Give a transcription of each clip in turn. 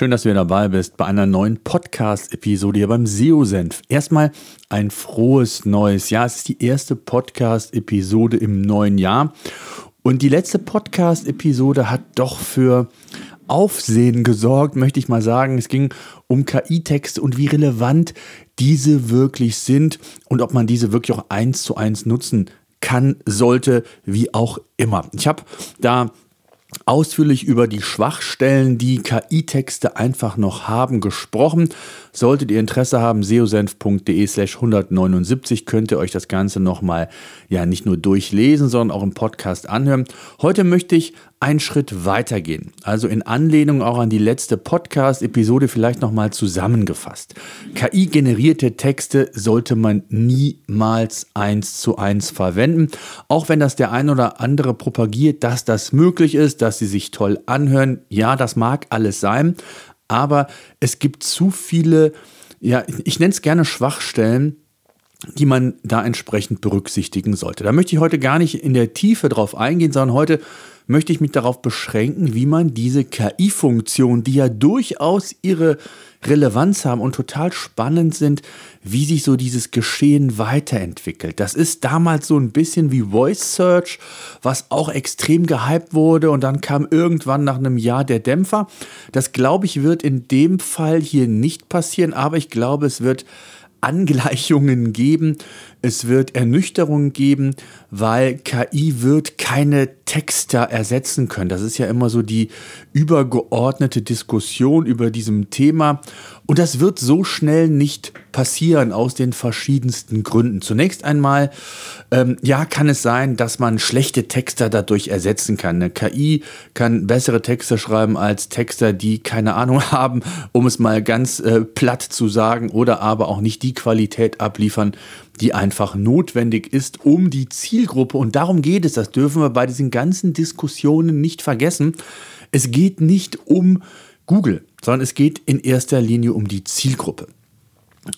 Schön, dass du dabei bist bei einer neuen Podcast-Episode hier beim SEO-Senf. Erstmal ein frohes neues Jahr. Es ist die erste Podcast-Episode im neuen Jahr. Und die letzte Podcast-Episode hat doch für Aufsehen gesorgt, möchte ich mal sagen. Es ging um KI-Texte und wie relevant diese wirklich sind und ob man diese wirklich auch eins zu eins nutzen kann, sollte, wie auch immer. Ich habe da ausführlich über die Schwachstellen, die KI-Texte einfach noch haben, gesprochen. Solltet ihr Interesse haben, seosenf.de slash 179 könnt ihr euch das Ganze nochmal ja nicht nur durchlesen, sondern auch im Podcast anhören. Heute möchte ich einen Schritt weitergehen. Also in Anlehnung auch an die letzte Podcast-Episode vielleicht nochmal zusammengefasst. KI-generierte Texte sollte man niemals eins zu eins verwenden. Auch wenn das der ein oder andere propagiert, dass das möglich ist, dass sie sich toll anhören. Ja, das mag alles sein aber es gibt zu viele, ja, ich nenne es gerne Schwachstellen, die man da entsprechend berücksichtigen sollte. Da möchte ich heute gar nicht in der Tiefe drauf eingehen, sondern heute möchte ich mich darauf beschränken, wie man diese KI-Funktion, die ja durchaus ihre Relevanz haben und total spannend sind, wie sich so dieses Geschehen weiterentwickelt. Das ist damals so ein bisschen wie Voice Search, was auch extrem gehypt wurde und dann kam irgendwann nach einem Jahr der Dämpfer. Das glaube ich wird in dem Fall hier nicht passieren, aber ich glaube, es wird Angleichungen geben, es wird Ernüchterungen geben, weil KI wird keine Texte ersetzen können. Das ist ja immer so die übergeordnete Diskussion über diesem Thema. Und das wird so schnell nicht passieren aus den verschiedensten Gründen. Zunächst einmal, ähm, ja, kann es sein, dass man schlechte Texter dadurch ersetzen kann. Eine KI kann bessere Texte schreiben als Texter, die keine Ahnung haben, um es mal ganz äh, platt zu sagen, oder aber auch nicht die Qualität abliefern, die einfach notwendig ist, um die Zielgruppe, und darum geht es, das dürfen wir bei diesen ganzen Diskussionen nicht vergessen, es geht nicht um Google, sondern es geht in erster Linie um die Zielgruppe.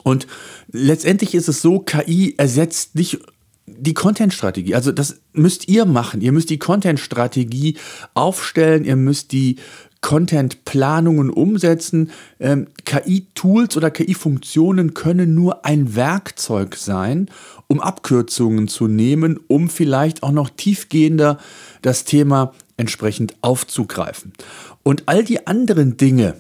Und letztendlich ist es so, KI ersetzt nicht die Content-Strategie. Also das müsst ihr machen. Ihr müsst die Content-Strategie aufstellen, ihr müsst die Content-Planungen umsetzen. Ähm, KI-Tools oder KI-Funktionen können nur ein Werkzeug sein, um Abkürzungen zu nehmen, um vielleicht auch noch tiefgehender das Thema entsprechend aufzugreifen. Und all die anderen Dinge,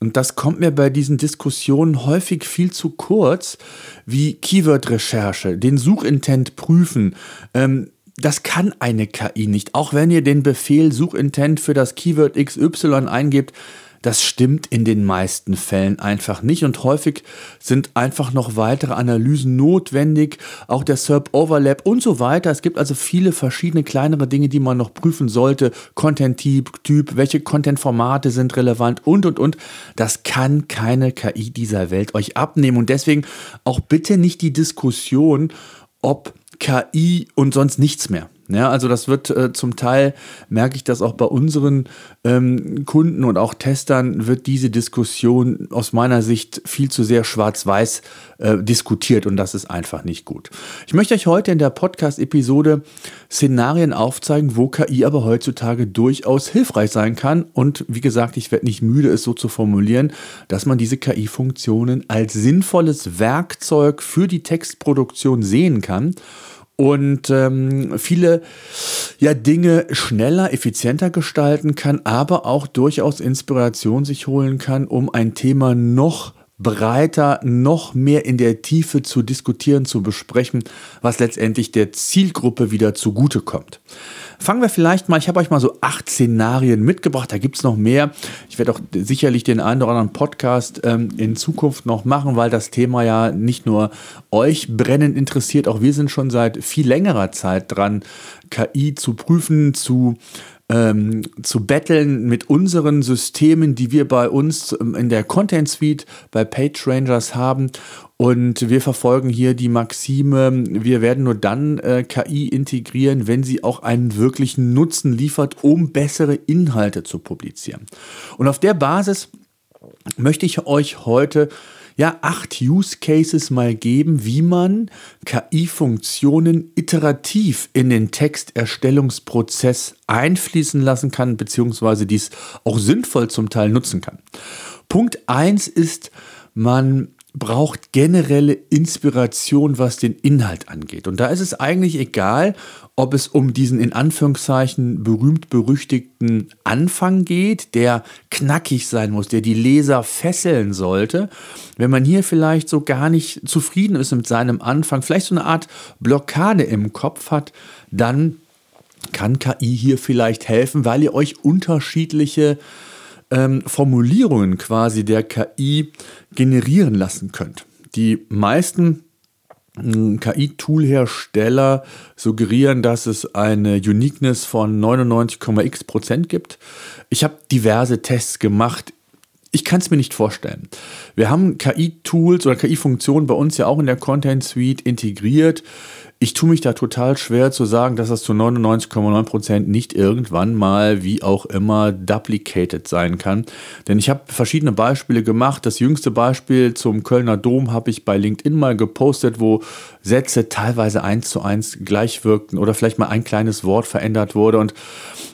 und das kommt mir bei diesen Diskussionen häufig viel zu kurz, wie Keyword-Recherche, den Suchintent prüfen, ähm, das kann eine KI nicht. Auch wenn ihr den Befehl Suchintent für das Keyword XY eingebt, das stimmt in den meisten Fällen einfach nicht und häufig sind einfach noch weitere Analysen notwendig, auch der SERP Overlap und so weiter. Es gibt also viele verschiedene kleinere Dinge, die man noch prüfen sollte. Content-Typ, Typ, welche Content-Formate sind relevant und und und. Das kann keine KI dieser Welt euch abnehmen und deswegen auch bitte nicht die Diskussion, ob KI und sonst nichts mehr. Ja, also das wird äh, zum Teil, merke ich das auch bei unseren ähm, Kunden und auch Testern, wird diese Diskussion aus meiner Sicht viel zu sehr schwarz-weiß äh, diskutiert und das ist einfach nicht gut. Ich möchte euch heute in der Podcast-Episode Szenarien aufzeigen, wo KI aber heutzutage durchaus hilfreich sein kann und wie gesagt, ich werde nicht müde, es so zu formulieren, dass man diese KI-Funktionen als sinnvolles Werkzeug für die Textproduktion sehen kann und ähm, viele ja, Dinge schneller, effizienter gestalten kann, aber auch durchaus Inspiration sich holen kann, um ein Thema noch breiter, noch mehr in der Tiefe zu diskutieren, zu besprechen, was letztendlich der Zielgruppe wieder zugutekommt. Fangen wir vielleicht mal, ich habe euch mal so acht Szenarien mitgebracht, da gibt es noch mehr. Ich werde auch sicherlich den einen oder anderen Podcast ähm, in Zukunft noch machen, weil das Thema ja nicht nur euch brennend interessiert, auch wir sind schon seit viel längerer Zeit dran, KI zu prüfen, zu ähm, zu betteln mit unseren Systemen, die wir bei uns in der Content Suite bei PageRangers haben. Und wir verfolgen hier die Maxime, wir werden nur dann äh, KI integrieren, wenn sie auch einen wirklichen Nutzen liefert, um bessere Inhalte zu publizieren. Und auf der Basis möchte ich euch heute ja, acht Use Cases mal geben, wie man KI-Funktionen iterativ in den Texterstellungsprozess einfließen lassen kann, beziehungsweise dies auch sinnvoll zum Teil nutzen kann. Punkt eins ist, man braucht generelle Inspiration, was den Inhalt angeht. Und da ist es eigentlich egal, ob es um diesen in Anführungszeichen berühmt-berüchtigten Anfang geht, der knackig sein muss, der die Leser fesseln sollte. Wenn man hier vielleicht so gar nicht zufrieden ist mit seinem Anfang, vielleicht so eine Art Blockade im Kopf hat, dann kann KI hier vielleicht helfen, weil ihr euch unterschiedliche ähm, Formulierungen quasi der KI generieren lassen könnt. Die meisten hm, KI-Tool-Hersteller suggerieren, dass es eine Uniqueness von 99,x Prozent gibt. Ich habe diverse Tests gemacht. Ich kann es mir nicht vorstellen. Wir haben KI-Tools oder KI-Funktionen bei uns ja auch in der Content Suite integriert. Ich tue mich da total schwer zu sagen, dass das zu 99,9% nicht irgendwann mal, wie auch immer, duplicated sein kann. Denn ich habe verschiedene Beispiele gemacht. Das jüngste Beispiel zum Kölner Dom habe ich bei LinkedIn mal gepostet, wo Sätze teilweise eins zu eins gleich wirkten oder vielleicht mal ein kleines Wort verändert wurde. Und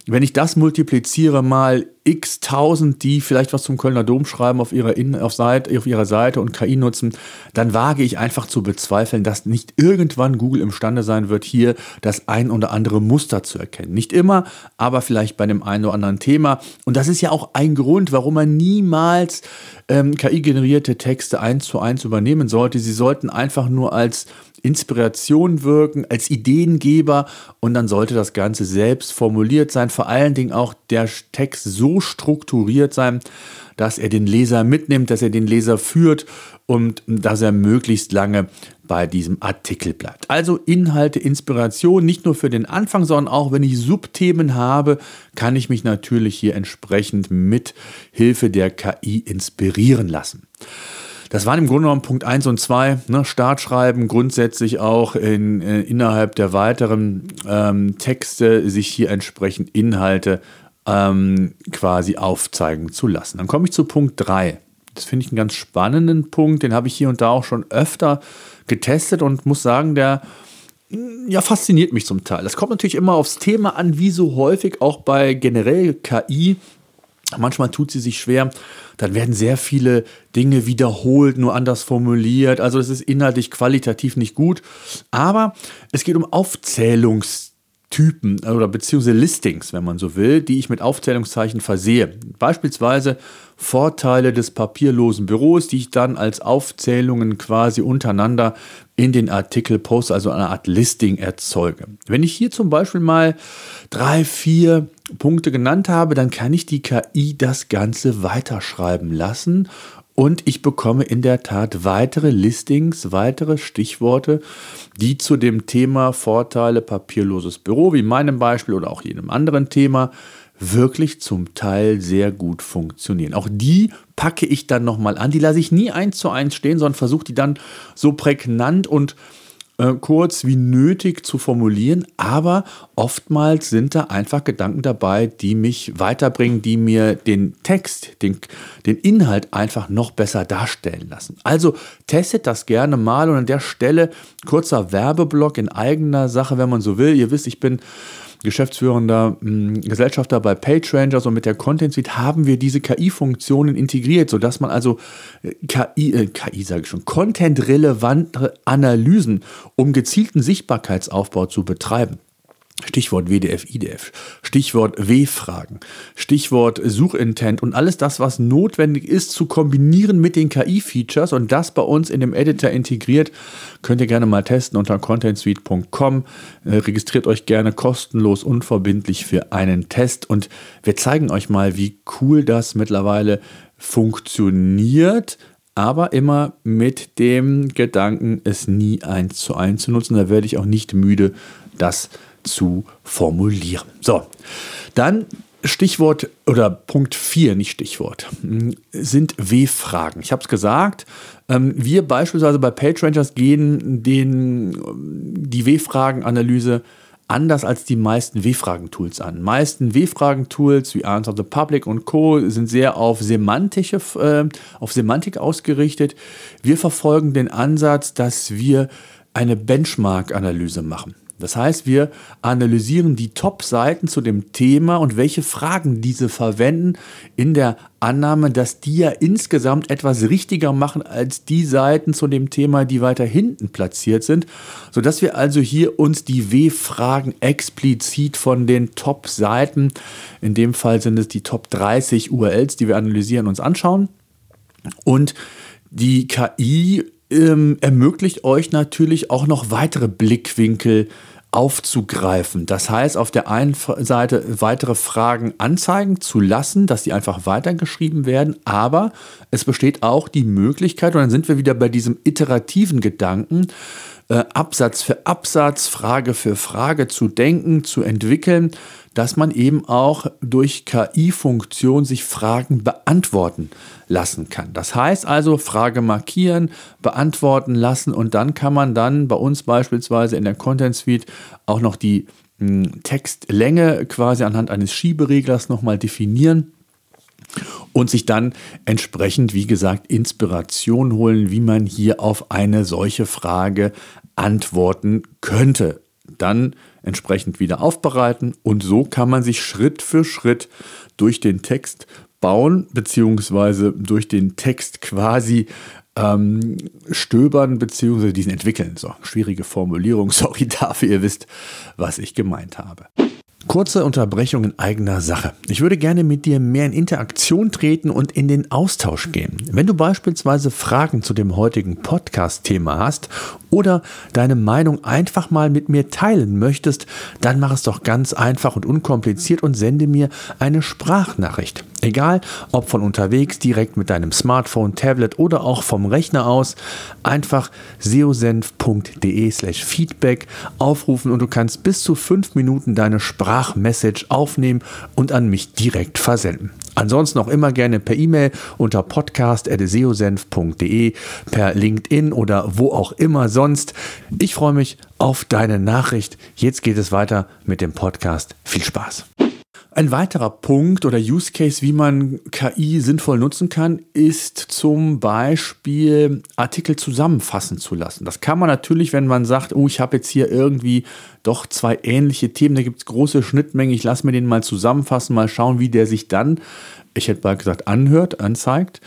wenn ich das multipliziere mal x tausend, die vielleicht was zum Kölner Dom schreiben auf ihrer, In auf, Seite, auf ihrer Seite und KI nutzen, dann wage ich einfach zu bezweifeln, dass nicht irgendwann Google imstande sein wird, hier das ein oder andere Muster zu erkennen. Nicht immer, aber vielleicht bei dem einen oder anderen Thema. Und das ist ja auch ein Grund, warum man niemals ähm, KI-generierte Texte eins zu eins übernehmen sollte. Sie sollten einfach nur als Inspiration wirken, als Ideengeber und dann sollte das Ganze selbst formuliert sein, vor allen Dingen auch der Text so strukturiert sein, dass er den Leser mitnimmt, dass er den Leser führt und dass er möglichst lange bei diesem Artikel bleibt. Also Inhalte, Inspiration, nicht nur für den Anfang, sondern auch wenn ich Subthemen habe, kann ich mich natürlich hier entsprechend mit Hilfe der KI inspirieren lassen. Das waren im Grunde genommen Punkt 1 und 2. Ne? Startschreiben grundsätzlich auch in, äh, innerhalb der weiteren ähm, Texte sich hier entsprechend Inhalte ähm, quasi aufzeigen zu lassen. Dann komme ich zu Punkt 3. Das finde ich einen ganz spannenden Punkt. Den habe ich hier und da auch schon öfter getestet und muss sagen, der ja, fasziniert mich zum Teil. Das kommt natürlich immer aufs Thema an, wie so häufig auch bei generell KI Manchmal tut sie sich schwer, dann werden sehr viele Dinge wiederholt, nur anders formuliert. Also das ist inhaltlich qualitativ nicht gut. Aber es geht um Aufzählungstypen oder beziehungsweise Listings, wenn man so will, die ich mit Aufzählungszeichen versehe. Beispielsweise Vorteile des papierlosen Büros, die ich dann als Aufzählungen quasi untereinander in den Artikel poste, also eine Art Listing erzeuge. Wenn ich hier zum Beispiel mal drei, vier Punkte genannt habe, dann kann ich die KI das Ganze weiterschreiben lassen und ich bekomme in der Tat weitere Listings, weitere Stichworte, die zu dem Thema Vorteile papierloses Büro, wie in meinem Beispiel oder auch jedem anderen Thema, wirklich zum Teil sehr gut funktionieren. Auch die packe ich dann nochmal an. Die lasse ich nie eins zu eins stehen, sondern versuche die dann so prägnant und äh, kurz wie nötig zu formulieren. Aber oftmals sind da einfach Gedanken dabei, die mich weiterbringen, die mir den Text, den, den Inhalt einfach noch besser darstellen lassen. Also testet das gerne mal und an der Stelle kurzer Werbeblock in eigener Sache, wenn man so will. Ihr wisst, ich bin geschäftsführender hm, Gesellschafter bei PageRangers und mit der Content Suite haben wir diese KI-Funktionen integriert, sodass man also äh, KI, äh, KI sage ich schon, content-relevante Analysen, um gezielten Sichtbarkeitsaufbau zu betreiben, Stichwort WDF, IDF, Stichwort W-Fragen, Stichwort Suchintent und alles das, was notwendig ist, zu kombinieren mit den KI-Features und das bei uns in dem Editor integriert, könnt ihr gerne mal testen unter contentsuite.com. Äh, registriert euch gerne kostenlos, unverbindlich für einen Test und wir zeigen euch mal, wie cool das mittlerweile funktioniert aber immer mit dem Gedanken, es nie eins zu eins zu nutzen. Da werde ich auch nicht müde, das zu formulieren. So, dann Stichwort oder Punkt 4, nicht Stichwort, sind W-Fragen. Ich habe es gesagt, ähm, wir beispielsweise bei PageRangers gehen den, die W-Fragen-Analyse anders als die meisten W-Fragen-Tools an. Die meisten W-Fragen-Tools wie Answer the Public und Co. sind sehr auf semantische, äh, auf Semantik ausgerichtet. Wir verfolgen den Ansatz, dass wir eine Benchmark-Analyse machen. Das heißt, wir analysieren die Top-Seiten zu dem Thema und welche Fragen diese verwenden in der Annahme, dass die ja insgesamt etwas richtiger machen als die Seiten zu dem Thema, die weiter hinten platziert sind, sodass wir also hier uns die W-Fragen explizit von den Top-Seiten, in dem Fall sind es die Top 30 URLs, die wir analysieren, uns anschauen. Und die KI ähm, ermöglicht euch natürlich auch noch weitere Blickwinkel aufzugreifen. Das heißt, auf der einen Seite weitere Fragen anzeigen zu lassen, dass die einfach weitergeschrieben werden, aber es besteht auch die Möglichkeit, und dann sind wir wieder bei diesem iterativen Gedanken, äh, Absatz für Absatz, Frage für Frage zu denken, zu entwickeln, dass man eben auch durch KI-Funktion sich Fragen beantworten lassen kann. Das heißt also Frage markieren, beantworten lassen und dann kann man dann bei uns beispielsweise in der Content Suite auch noch die hm, Textlänge quasi anhand eines Schiebereglers nochmal definieren und sich dann entsprechend, wie gesagt, Inspiration holen, wie man hier auf eine solche Frage antworten könnte. Dann entsprechend wieder aufbereiten und so kann man sich Schritt für Schritt durch den Text bauen, beziehungsweise durch den Text quasi ähm, stöbern, beziehungsweise diesen entwickeln. So, schwierige Formulierung, sorry dafür, ihr wisst, was ich gemeint habe. Kurze Unterbrechung in eigener Sache. Ich würde gerne mit dir mehr in Interaktion treten und in den Austausch gehen. Wenn du beispielsweise Fragen zu dem heutigen Podcast-Thema hast oder deine Meinung einfach mal mit mir teilen möchtest, dann mach es doch ganz einfach und unkompliziert und sende mir eine Sprachnachricht. Egal, ob von unterwegs, direkt mit deinem Smartphone, Tablet oder auch vom Rechner aus, einfach seosenf.de slash feedback aufrufen und du kannst bis zu fünf Minuten deine Sprachmessage aufnehmen und an mich direkt versenden. Ansonsten auch immer gerne per E-Mail unter podcast.seosenf.de, per LinkedIn oder wo auch immer sonst. Ich freue mich auf deine Nachricht. Jetzt geht es weiter mit dem Podcast. Viel Spaß. Ein weiterer Punkt oder Use Case, wie man KI sinnvoll nutzen kann, ist zum Beispiel Artikel zusammenfassen zu lassen. Das kann man natürlich, wenn man sagt, oh, ich habe jetzt hier irgendwie doch zwei ähnliche Themen, da gibt es große Schnittmengen, ich lasse mir den mal zusammenfassen, mal schauen, wie der sich dann, ich hätte mal gesagt, anhört, anzeigt,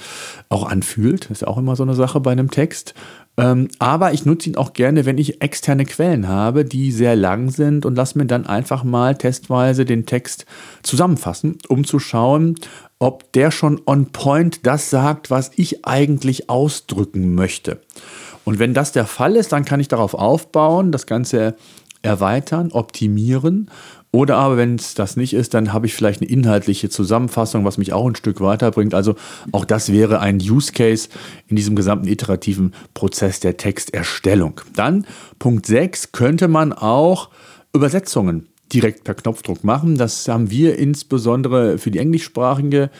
auch anfühlt. Das ist ja auch immer so eine Sache bei einem Text. Ähm, aber ich nutze ihn auch gerne, wenn ich externe Quellen habe, die sehr lang sind und lasse mir dann einfach mal testweise den Text zusammenfassen, um zu schauen, ob der schon on point das sagt, was ich eigentlich ausdrücken möchte. Und wenn das der Fall ist, dann kann ich darauf aufbauen, das Ganze erweitern, optimieren oder aber, wenn es das nicht ist, dann habe ich vielleicht eine inhaltliche Zusammenfassung, was mich auch ein Stück weiterbringt. Also auch das wäre ein Use Case in diesem gesamten iterativen Prozess der Texterstellung. Dann Punkt 6 könnte man auch Übersetzungen direkt per Knopfdruck machen. Das haben wir insbesondere für die englischsprachige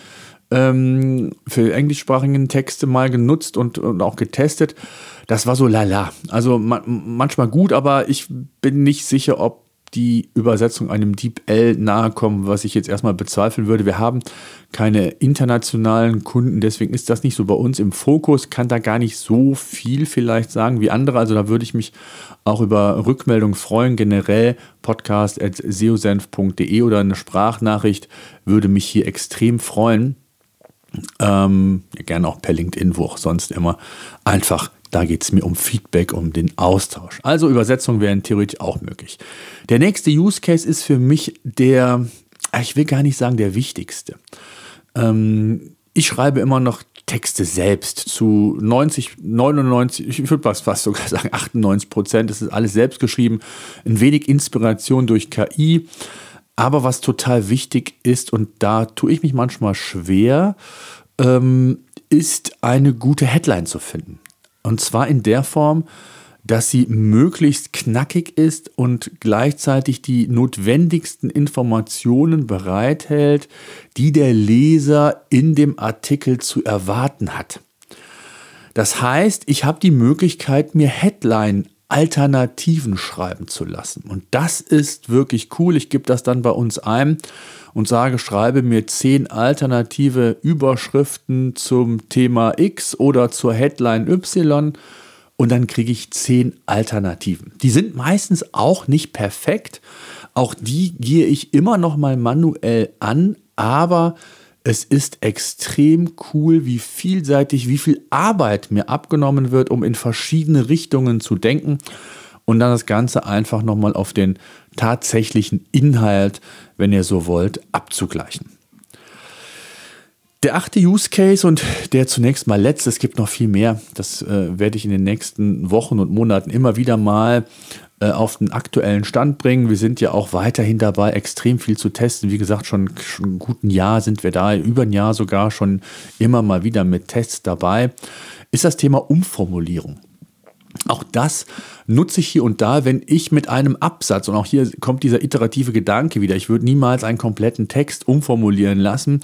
ähm, für englischsprachigen Texte mal genutzt und, und auch getestet. Das war so lala. Also man, manchmal gut, aber ich bin nicht sicher, ob die Übersetzung einem DeepL nahe kommen, was ich jetzt erstmal bezweifeln würde. Wir haben keine internationalen Kunden, deswegen ist das nicht so bei uns im Fokus, kann da gar nicht so viel vielleicht sagen wie andere. Also da würde ich mich auch über Rückmeldungen freuen. Generell podcast.seosenf.de oder eine Sprachnachricht würde mich hier extrem freuen. Ähm, gerne auch per LinkedIn, wo auch sonst immer. Einfach da geht es mir um Feedback, um den Austausch. Also Übersetzungen wären theoretisch auch möglich. Der nächste Use Case ist für mich der, ah, ich will gar nicht sagen der wichtigste. Ähm, ich schreibe immer noch Texte selbst zu 90, 99, ich würde fast sogar sagen 98 Prozent. Das ist alles selbst geschrieben. Ein wenig Inspiration durch KI. Aber was total wichtig ist, und da tue ich mich manchmal schwer, ähm, ist eine gute Headline zu finden. Und zwar in der Form, dass sie möglichst knackig ist und gleichzeitig die notwendigsten Informationen bereithält, die der Leser in dem Artikel zu erwarten hat. Das heißt, ich habe die Möglichkeit, mir Headline Alternativen schreiben zu lassen. Und das ist wirklich cool. Ich gebe das dann bei uns ein und sage, schreibe mir zehn alternative Überschriften zum Thema X oder zur Headline Y und dann kriege ich zehn Alternativen. Die sind meistens auch nicht perfekt. Auch die gehe ich immer noch mal manuell an, aber es ist extrem cool, wie vielseitig, wie viel Arbeit mir abgenommen wird, um in verschiedene Richtungen zu denken und dann das Ganze einfach nochmal auf den tatsächlichen Inhalt, wenn ihr so wollt, abzugleichen. Der achte Use Case und der zunächst mal letzte, es gibt noch viel mehr, das äh, werde ich in den nächsten Wochen und Monaten immer wieder mal auf den aktuellen Stand bringen. Wir sind ja auch weiterhin dabei, extrem viel zu testen. Wie gesagt, schon, schon einen guten Jahr sind wir da, über ein Jahr sogar schon immer mal wieder mit Tests dabei, ist das Thema Umformulierung. Auch das nutze ich hier und da, wenn ich mit einem Absatz, und auch hier kommt dieser iterative Gedanke wieder, ich würde niemals einen kompletten Text umformulieren lassen,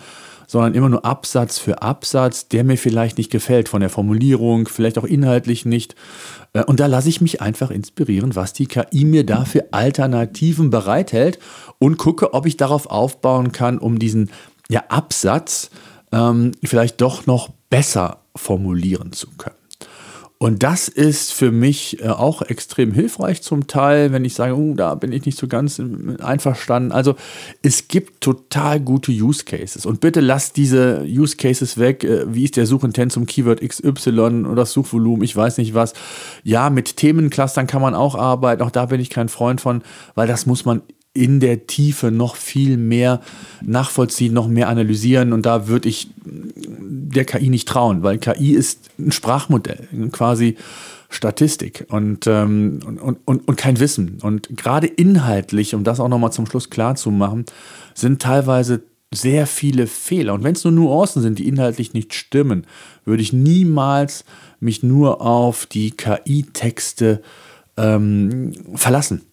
sondern immer nur Absatz für Absatz, der mir vielleicht nicht gefällt, von der Formulierung, vielleicht auch inhaltlich nicht. Äh, und da lasse ich mich einfach inspirieren, was die KI mir da für Alternativen bereithält und gucke, ob ich darauf aufbauen kann, um diesen ja, Absatz ähm, vielleicht doch noch besser formulieren zu können. Und das ist für mich äh, auch extrem hilfreich zum Teil, wenn ich sage, oh, da bin ich nicht so ganz einverstanden. Also es gibt total gute Use Cases. Und bitte lasst diese Use Cases weg. Äh, wie ist der Suchintent zum Keyword XY oder das Suchvolumen, ich weiß nicht was. Ja, mit Themenclustern kann man auch arbeiten. Auch da bin ich kein Freund von, weil das muss man in der Tiefe noch viel mehr nachvollziehen, noch mehr analysieren. Und da würde ich der KI nicht trauen, weil KI ist ein Sprachmodell, quasi Statistik und, ähm, und, und, und kein Wissen. Und gerade inhaltlich, um das auch nochmal zum Schluss klar zu machen, sind teilweise sehr viele Fehler. Und wenn es nur Nuancen sind, die inhaltlich nicht stimmen, würde ich niemals mich nur auf die KI-Texte ähm, verlassen.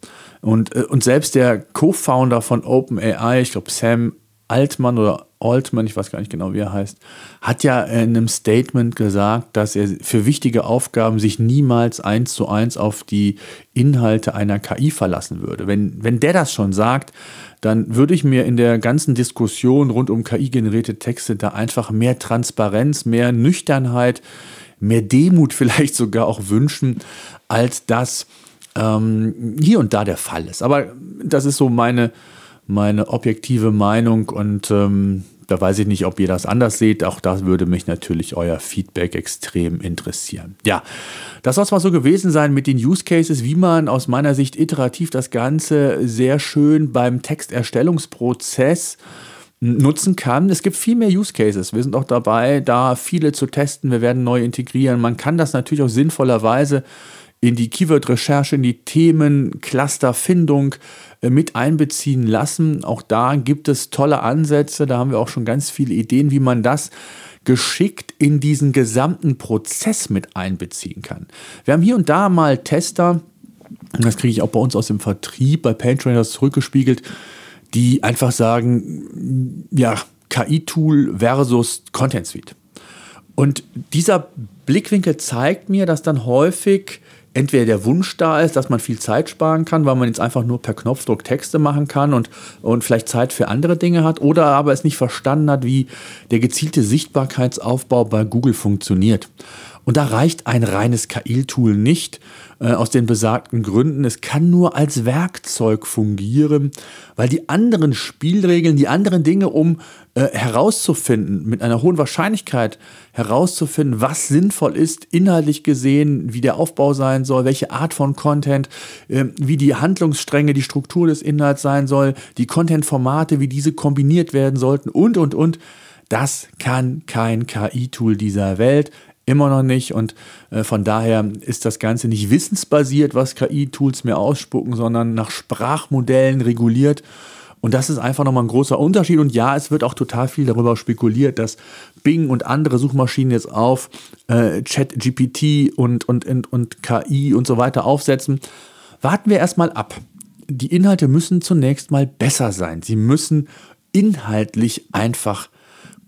Und, äh, und selbst der Co-Founder von OpenAI, ich glaube Sam Altman oder Altman, ich weiß gar nicht genau, wie er heißt, hat ja in einem Statement gesagt, dass er für wichtige Aufgaben sich niemals eins zu eins auf die Inhalte einer KI verlassen würde. Wenn, wenn der das schon sagt, dann würde ich mir in der ganzen Diskussion rund um KI-generierte Texte da einfach mehr Transparenz, mehr Nüchternheit, mehr Demut vielleicht sogar auch wünschen, als das ähm, hier und da der Fall ist. Aber das ist so meine, meine objektive Meinung und ähm, da weiß ich nicht, ob ihr das anders seht. Auch da würde mich natürlich euer Feedback extrem interessieren. Ja, das soll es mal so gewesen sein mit den Use Cases, wie man aus meiner Sicht iterativ das Ganze sehr schön beim Texterstellungsprozess nutzen kann. Es gibt viel mehr Use Cases. Wir sind auch dabei, da viele zu testen. Wir werden neu integrieren. Man kann das natürlich auch sinnvollerweise in die Keyword-Recherche, in die Themen-Cluster-Findung äh, mit einbeziehen lassen. Auch da gibt es tolle Ansätze, da haben wir auch schon ganz viele Ideen, wie man das geschickt in diesen gesamten Prozess mit einbeziehen kann. Wir haben hier und da mal Tester, das kriege ich auch bei uns aus dem Vertrieb, bei PainTrainers zurückgespiegelt, die einfach sagen, ja, KI-Tool versus Content Suite. Und dieser Blickwinkel zeigt mir, dass dann häufig entweder der Wunsch da ist, dass man viel Zeit sparen kann, weil man jetzt einfach nur per Knopfdruck Texte machen kann und, und vielleicht Zeit für andere Dinge hat, oder aber es nicht verstanden hat, wie der gezielte Sichtbarkeitsaufbau bei Google funktioniert. Und da reicht ein reines KI-Tool nicht, äh, aus den besagten Gründen. Es kann nur als Werkzeug fungieren, weil die anderen Spielregeln, die anderen Dinge, um äh, herauszufinden, mit einer hohen Wahrscheinlichkeit herauszufinden, was sinnvoll ist, inhaltlich gesehen, wie der Aufbau sein soll, welche Art von Content, äh, wie die Handlungsstränge, die Struktur des Inhalts sein soll, die Content-Formate, wie diese kombiniert werden sollten und, und, und. Das kann kein KI-Tool dieser Welt. Immer noch nicht. Und äh, von daher ist das Ganze nicht wissensbasiert, was KI-Tools mir ausspucken, sondern nach Sprachmodellen reguliert. Und das ist einfach nochmal ein großer Unterschied. Und ja, es wird auch total viel darüber spekuliert, dass Bing und andere Suchmaschinen jetzt auf äh, ChatGPT und, und, und, und KI und so weiter aufsetzen. Warten wir erstmal ab. Die Inhalte müssen zunächst mal besser sein. Sie müssen inhaltlich einfach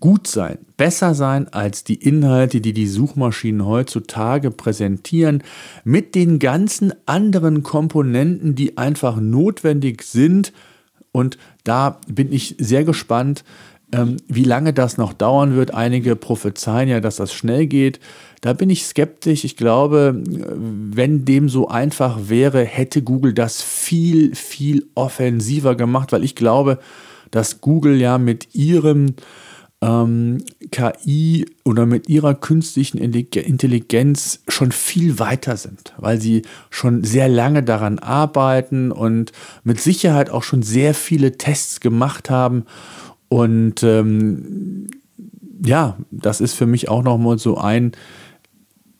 gut sein, besser sein als die Inhalte, die die Suchmaschinen heutzutage präsentieren, mit den ganzen anderen Komponenten, die einfach notwendig sind. Und da bin ich sehr gespannt, ähm, wie lange das noch dauern wird. Einige prophezeien ja, dass das schnell geht. Da bin ich skeptisch. Ich glaube, wenn dem so einfach wäre, hätte Google das viel, viel offensiver gemacht, weil ich glaube, dass Google ja mit ihrem ähm, KI oder mit ihrer künstlichen Intelligenz schon viel weiter sind, weil sie schon sehr lange daran arbeiten und mit Sicherheit auch schon sehr viele Tests gemacht haben. Und ähm, ja, das ist für mich auch nochmal so ein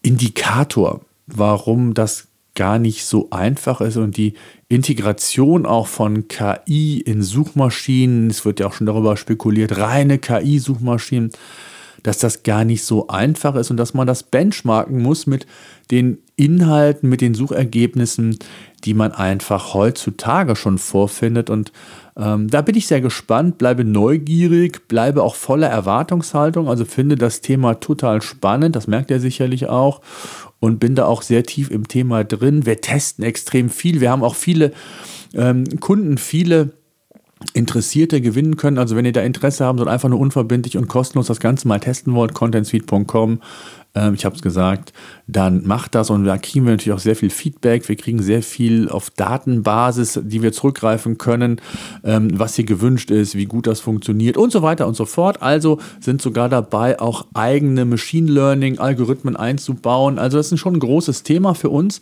Indikator, warum das gar nicht so einfach ist und die Integration auch von KI in Suchmaschinen, es wird ja auch schon darüber spekuliert, reine KI-Suchmaschinen, dass das gar nicht so einfach ist und dass man das benchmarken muss mit den Inhalten, mit den Suchergebnissen, die man einfach heutzutage schon vorfindet. Und ähm, da bin ich sehr gespannt, bleibe neugierig, bleibe auch voller Erwartungshaltung, also finde das Thema total spannend, das merkt ihr sicherlich auch und bin da auch sehr tief im Thema drin. Wir testen extrem viel. Wir haben auch viele ähm, Kunden, viele Interessierte gewinnen können. Also wenn ihr da Interesse haben sollt, einfach nur unverbindlich und kostenlos das Ganze mal testen wollt, contentsuite.com ähm, ich habe es gesagt, dann macht das und da kriegen wir natürlich auch sehr viel Feedback. Wir kriegen sehr viel auf Datenbasis, die wir zurückgreifen können, ähm, was hier gewünscht ist, wie gut das funktioniert und so weiter und so fort. Also sind sogar dabei, auch eigene Machine Learning Algorithmen einzubauen. Also das ist schon ein großes Thema für uns.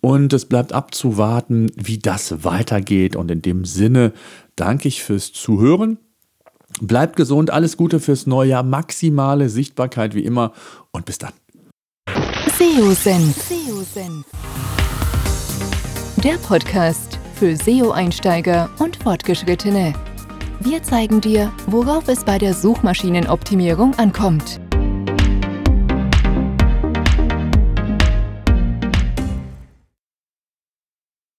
Und es bleibt abzuwarten, wie das weitergeht. Und in dem Sinne danke ich fürs Zuhören. Bleibt gesund, alles Gute fürs neue Jahr, maximale Sichtbarkeit wie immer und bis dann. SEO-Senf. Der Podcast für SEO-Einsteiger und Fortgeschrittene. Wir zeigen dir, worauf es bei der Suchmaschinenoptimierung ankommt.